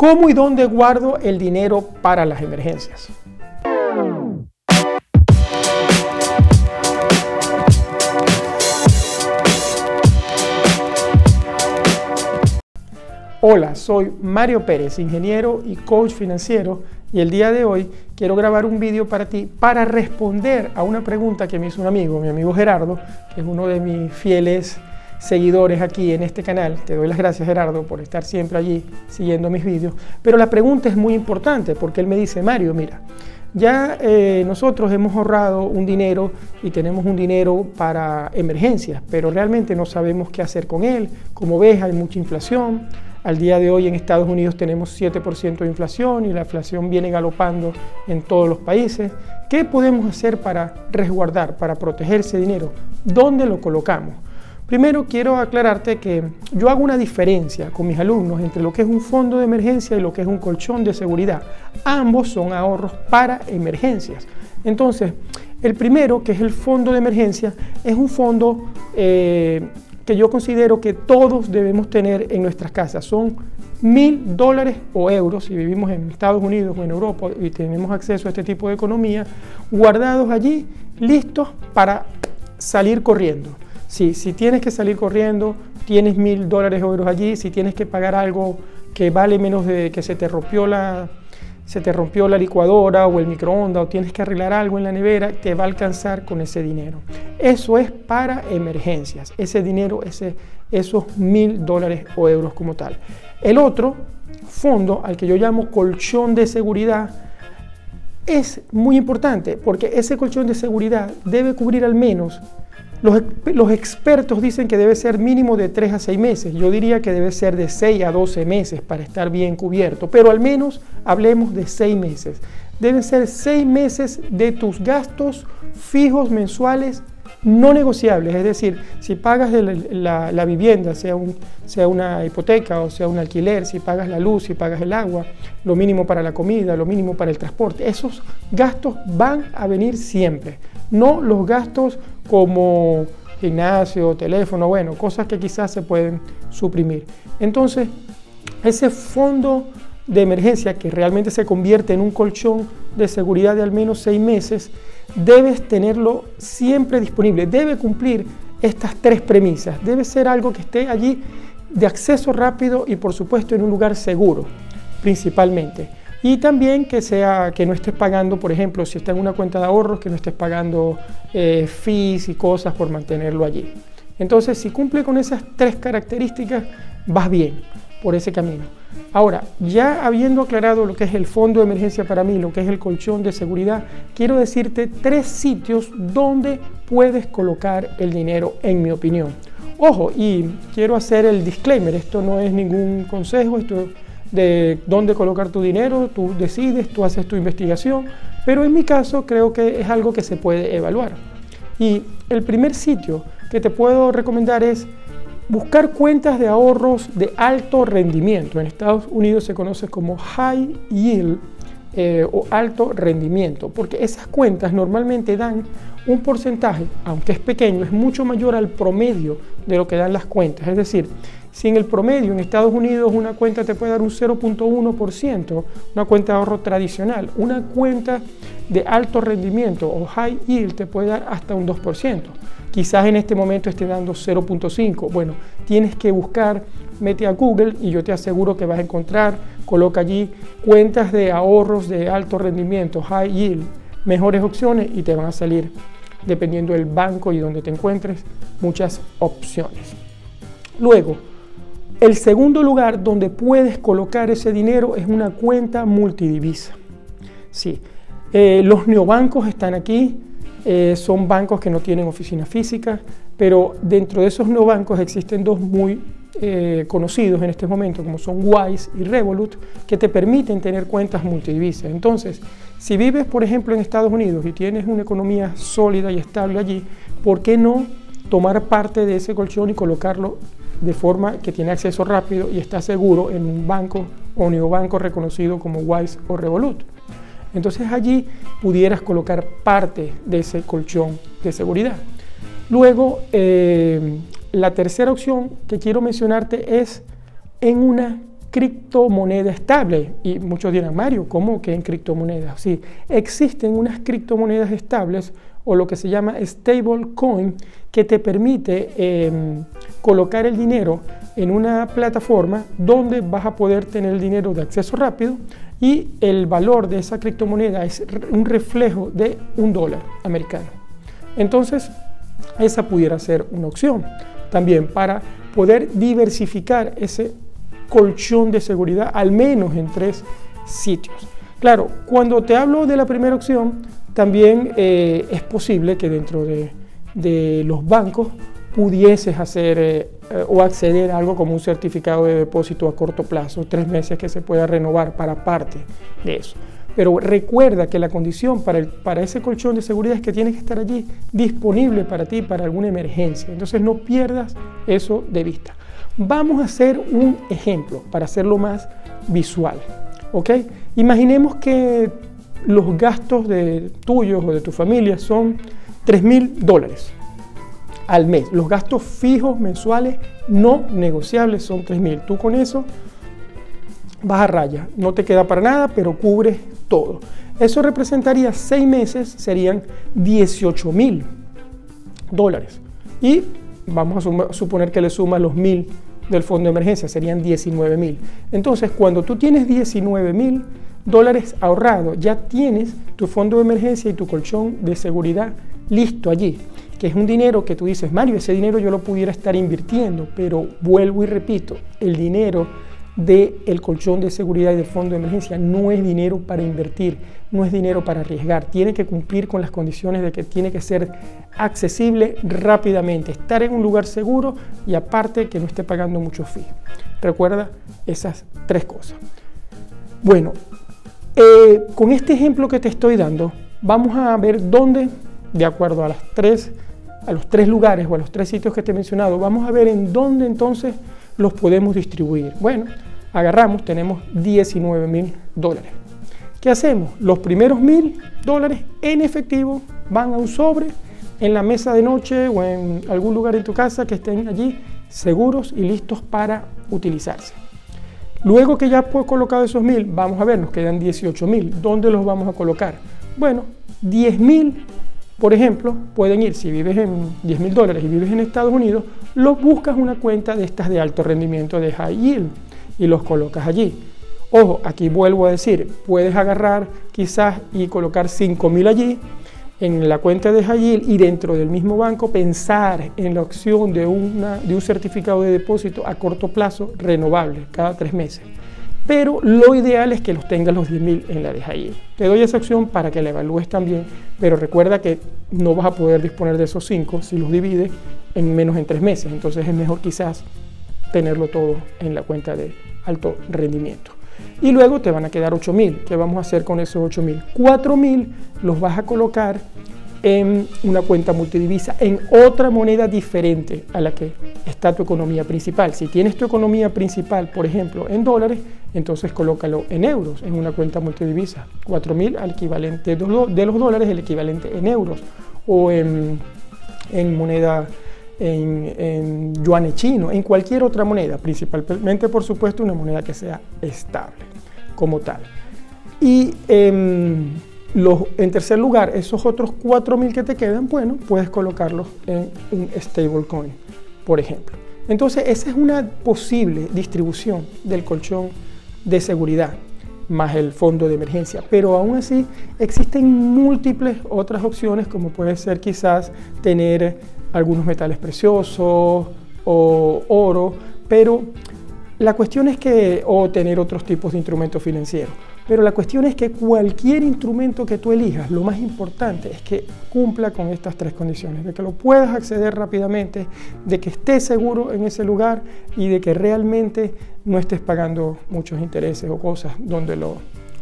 ¿Cómo y dónde guardo el dinero para las emergencias? Hola, soy Mario Pérez, ingeniero y coach financiero y el día de hoy quiero grabar un vídeo para ti para responder a una pregunta que me hizo un amigo, mi amigo Gerardo, que es uno de mis fieles seguidores aquí en este canal. Te doy las gracias Gerardo por estar siempre allí siguiendo mis vídeos. Pero la pregunta es muy importante porque él me dice, Mario, mira, ya eh, nosotros hemos ahorrado un dinero y tenemos un dinero para emergencias, pero realmente no sabemos qué hacer con él. Como ves, hay mucha inflación al día de hoy en Estados Unidos tenemos 7% de inflación y la inflación viene galopando en todos los países. ¿Qué podemos hacer para resguardar, para proteger ese dinero? ¿Dónde lo colocamos? Primero quiero aclararte que yo hago una diferencia con mis alumnos entre lo que es un fondo de emergencia y lo que es un colchón de seguridad. Ambos son ahorros para emergencias. Entonces, el primero, que es el fondo de emergencia, es un fondo eh, que yo considero que todos debemos tener en nuestras casas. Son mil dólares o euros, si vivimos en Estados Unidos o en Europa y tenemos acceso a este tipo de economía, guardados allí, listos para salir corriendo. Si tienes que salir corriendo, tienes mil dólares o euros allí, si tienes que pagar algo que vale menos de que se te rompió la, se te rompió la licuadora o el microondas o tienes que arreglar algo en la nevera, te va a alcanzar con ese dinero. Eso es para emergencias, ese dinero, ese, esos mil dólares o euros como tal. El otro fondo, al que yo llamo colchón de seguridad, es muy importante porque ese colchón de seguridad debe cubrir al menos los, expertos dicen que debe ser mínimo de 3 a 6 meses. Yo diría que debe ser de 6 a 12 meses para estar bien cubierto, pero al menos hablemos de 6 meses. Deben ser 6 meses de tus gastos fijos mensuales no negociables, es decir, si pagas la, vivienda, sea, sea una hipoteca o sea un alquiler, si pagas la luz, si pagas el agua, lo mínimo para la comida, lo mínimo para el transporte, esos gastos van a venir siempre, no los gastos como gimnasio, teléfono, bueno, cosas que quizás se pueden suprimir. Entonces, ese fondo de emergencia que realmente se convierte en un colchón de seguridad de al menos seis meses, debes tenerlo siempre disponible, debe cumplir estas tres premisas, debe ser algo que esté allí de acceso rápido y por supuesto en un lugar seguro, principalmente. Y también que, sea, que no estés pagando, por ejemplo, si está en una cuenta de ahorros, que no estés pagando eh, fees y cosas por mantenerlo allí. Entonces, si cumple con esas tres características, vas bien por ese camino. Ahora, ya habiendo aclarado lo que es el fondo de emergencia para mí, lo que es el colchón de seguridad, quiero decirte tres sitios donde puedes colocar el dinero, en mi opinión. Ojo, y quiero hacer el disclaimer, esto no es ningún consejo, esto de dónde colocar tu dinero, tú decides, tú haces tu investigación, pero en mi caso creo que es algo que se puede evaluar. Y el primer sitio que te puedo recomendar es buscar cuentas de ahorros de alto rendimiento. En Estados Unidos se conoce como high yield eh, o alto rendimiento, porque esas cuentas normalmente dan un porcentaje, aunque es pequeño, es mucho mayor al promedio de lo que dan las cuentas. Es decir, si en el promedio en Estados Unidos una cuenta te puede dar un 0.1%, una cuenta de ahorro tradicional, una cuenta de alto rendimiento o high yield te puede dar hasta un 2%. Quizás en este momento esté dando 0.5. Bueno, tienes que buscar, mete a Google y yo te aseguro que vas a encontrar, coloca allí cuentas de ahorros de alto rendimiento, high yield, mejores opciones y te van a salir, dependiendo del banco y donde te encuentres, muchas opciones. Luego, el segundo lugar donde puedes colocar ese dinero es una cuenta multidivisa. Sí, eh, los neobancos están aquí, eh, son bancos que no tienen oficina física, pero dentro de esos neobancos existen dos muy eh, conocidos en este momento, como son Wise y Revolut, que te permiten tener cuentas multidivisas. Entonces, si vives, por ejemplo, en Estados Unidos y tienes una economía sólida y estable allí, ¿por qué no tomar parte de ese colchón y colocarlo de forma que tiene acceso rápido y está seguro en un banco o neobanco reconocido como Wise o Revolut? Entonces allí pudieras colocar parte de ese colchón de seguridad. Luego, eh, la tercera opción que quiero mencionarte es en una criptomoneda estable. Y muchos dirán, Mario, ¿cómo que en criptomonedas? Sí, existen unas criptomonedas estables o lo que se llama stable coin que te permite em, colocar el dinero en una plataforma donde vas a poder tener el dinero de acceso rápido y el valor de esa criptomoneda es un reflejo de un dólar americano. Entonces, esa pudiera ser una opción también para poder diversificar ese colchón de seguridad al menos en tres sitios. Claro, cuando te hablo de la primera opción, también eh, es posible que dentro de, los bancos pudieses hacer eh, o acceder a algo como un certificado de depósito a corto plazo, tres meses que se pueda renovar para parte de eso. Pero recuerda que la condición para, ese colchón de seguridad es que tiene que estar allí disponible para ti para alguna emergencia. Entonces no pierdas eso de vista. Vamos a hacer un ejemplo para hacerlo más visual. Imaginemos que los gastos de tuyos o de tu familia son 3 mil dólares al mes. Los gastos fijos mensuales no negociables son 3 mil. Tú con eso vas a raya. No te queda para nada, pero cubre todo. Eso representaría 6 meses, serían 18 mil dólares. Y vamos a suponer que le sumas los mil del fondo de emergencia, serían 19 mil. Entonces, cuando tú tienes 19 mil dólares ahorrados, ya tienes tu fondo de emergencia y tu colchón de seguridad listo allí, que es un dinero que tú dices, Mario, ese dinero yo lo pudiera estar invirtiendo, pero vuelvo y repito, el dinero del colchón de seguridad y del fondo de emergencia no es dinero para invertir, no es dinero para arriesgar, tiene que cumplir con las condiciones de que tiene que ser accesible rápidamente, estar en un lugar seguro y aparte que no esté pagando mucho fee. Recuerda esas tres cosas. Bueno, eh, con este ejemplo que te estoy dando, vamos a ver dónde, de acuerdo a las tres, a los tres lugares o a los tres sitios que te he mencionado, vamos a ver en dónde entonces los podemos distribuir. Bueno, agarramos, tenemos 19 mil dólares. ¿Qué hacemos? Los primeros mil dólares en efectivo van a un sobre en la mesa de noche o en algún lugar en tu casa que estén allí seguros y listos para utilizarse. Luego que ya has colocado esos mil, vamos a ver, nos quedan 18 mil. ¿Dónde los vamos a colocar? Bueno, 10 mil, por ejemplo, pueden ir, si vives en 10 mil dólares y vives en Estados Unidos, los buscas una cuenta de estas de alto rendimiento de high yield y los colocas allí. Ojo, aquí vuelvo a decir, puedes agarrar quizás y colocar 5 mil allí en la cuenta de Hayil y dentro del mismo banco pensar en la opción de, una, de un certificado de depósito a corto plazo renovable cada tres meses. Pero lo ideal es que los tengas los 10.000 en la de Hayil. Te doy esa opción para que la evalúes también, pero recuerda que no vas a poder disponer de esos 5 si los divides en menos en tres meses. Entonces es mejor quizás tenerlo todo en la cuenta de alto rendimiento y luego te van a quedar 8000. ¿Qué vamos a hacer con esos 8000? 4000 los vas a colocar en una cuenta multidivisa, en otra moneda diferente a la que está tu economía principal. Si tienes tu economía principal, por ejemplo, en dólares, entonces colócalo en euros, en una cuenta multidivisa. 4.000 al equivalente de los dólares, el equivalente en euros, o en, moneda, en, en yuan chino, en cualquier otra moneda, principalmente, por supuesto, una moneda que sea estable como tal. Y em, los, en tercer lugar, esos otros 4.000 que te quedan, bueno, puedes colocarlos en un stablecoin, por ejemplo. Entonces, esa es una posible distribución del colchón de seguridad más el fondo de emergencia. Pero aún así existen múltiples otras opciones, como puede ser quizás tener algunos metales preciosos o oro, pero la cuestión es que, o tener otros tipos de instrumentos financieros, pero la cuestión es que cualquier instrumento que tú elijas, lo más importante es que cumpla con estas tres condiciones, de que lo puedas acceder rápidamente, de que estés seguro en ese lugar y de que realmente no estés pagando muchos intereses o cosas donde lo,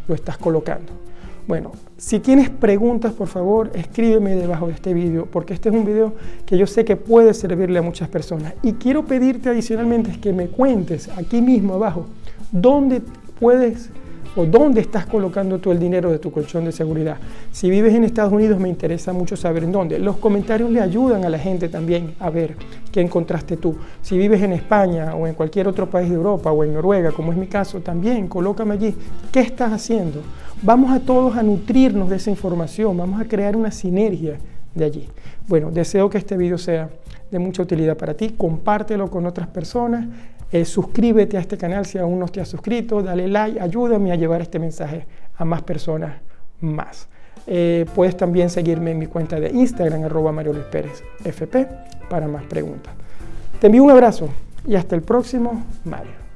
lo estás colocando. Bueno, si tienes preguntas, por favor, escríbeme debajo de este video, porque este es un video que yo sé que puede servirle a muchas personas. Y quiero pedirte adicionalmente que me cuentes aquí mismo abajo dónde puedes o dónde estás colocando tú el dinero de tu colchón de seguridad. Si vives en Estados Unidos me interesa mucho saber en dónde. Los comentarios le ayudan a la gente también a ver qué encontraste tú. Si vives en España o en cualquier otro país de Europa o en Noruega, como es mi caso, también colócame allí. ¿Qué estás haciendo? Vamos a todos a nutrirnos de esa información, vamos a crear una sinergia de allí. Bueno, deseo que este video sea de mucha utilidad para ti, compártelo con otras personas, eh, suscríbete a este canal si aún no te has suscrito, dale like, ayúdame a llevar este mensaje a más personas más. Eh, puedes también seguirme en mi cuenta de Instagram, arroba Mario Luis Pérez FP, para más preguntas. Te envío un abrazo y hasta el próximo, Mario.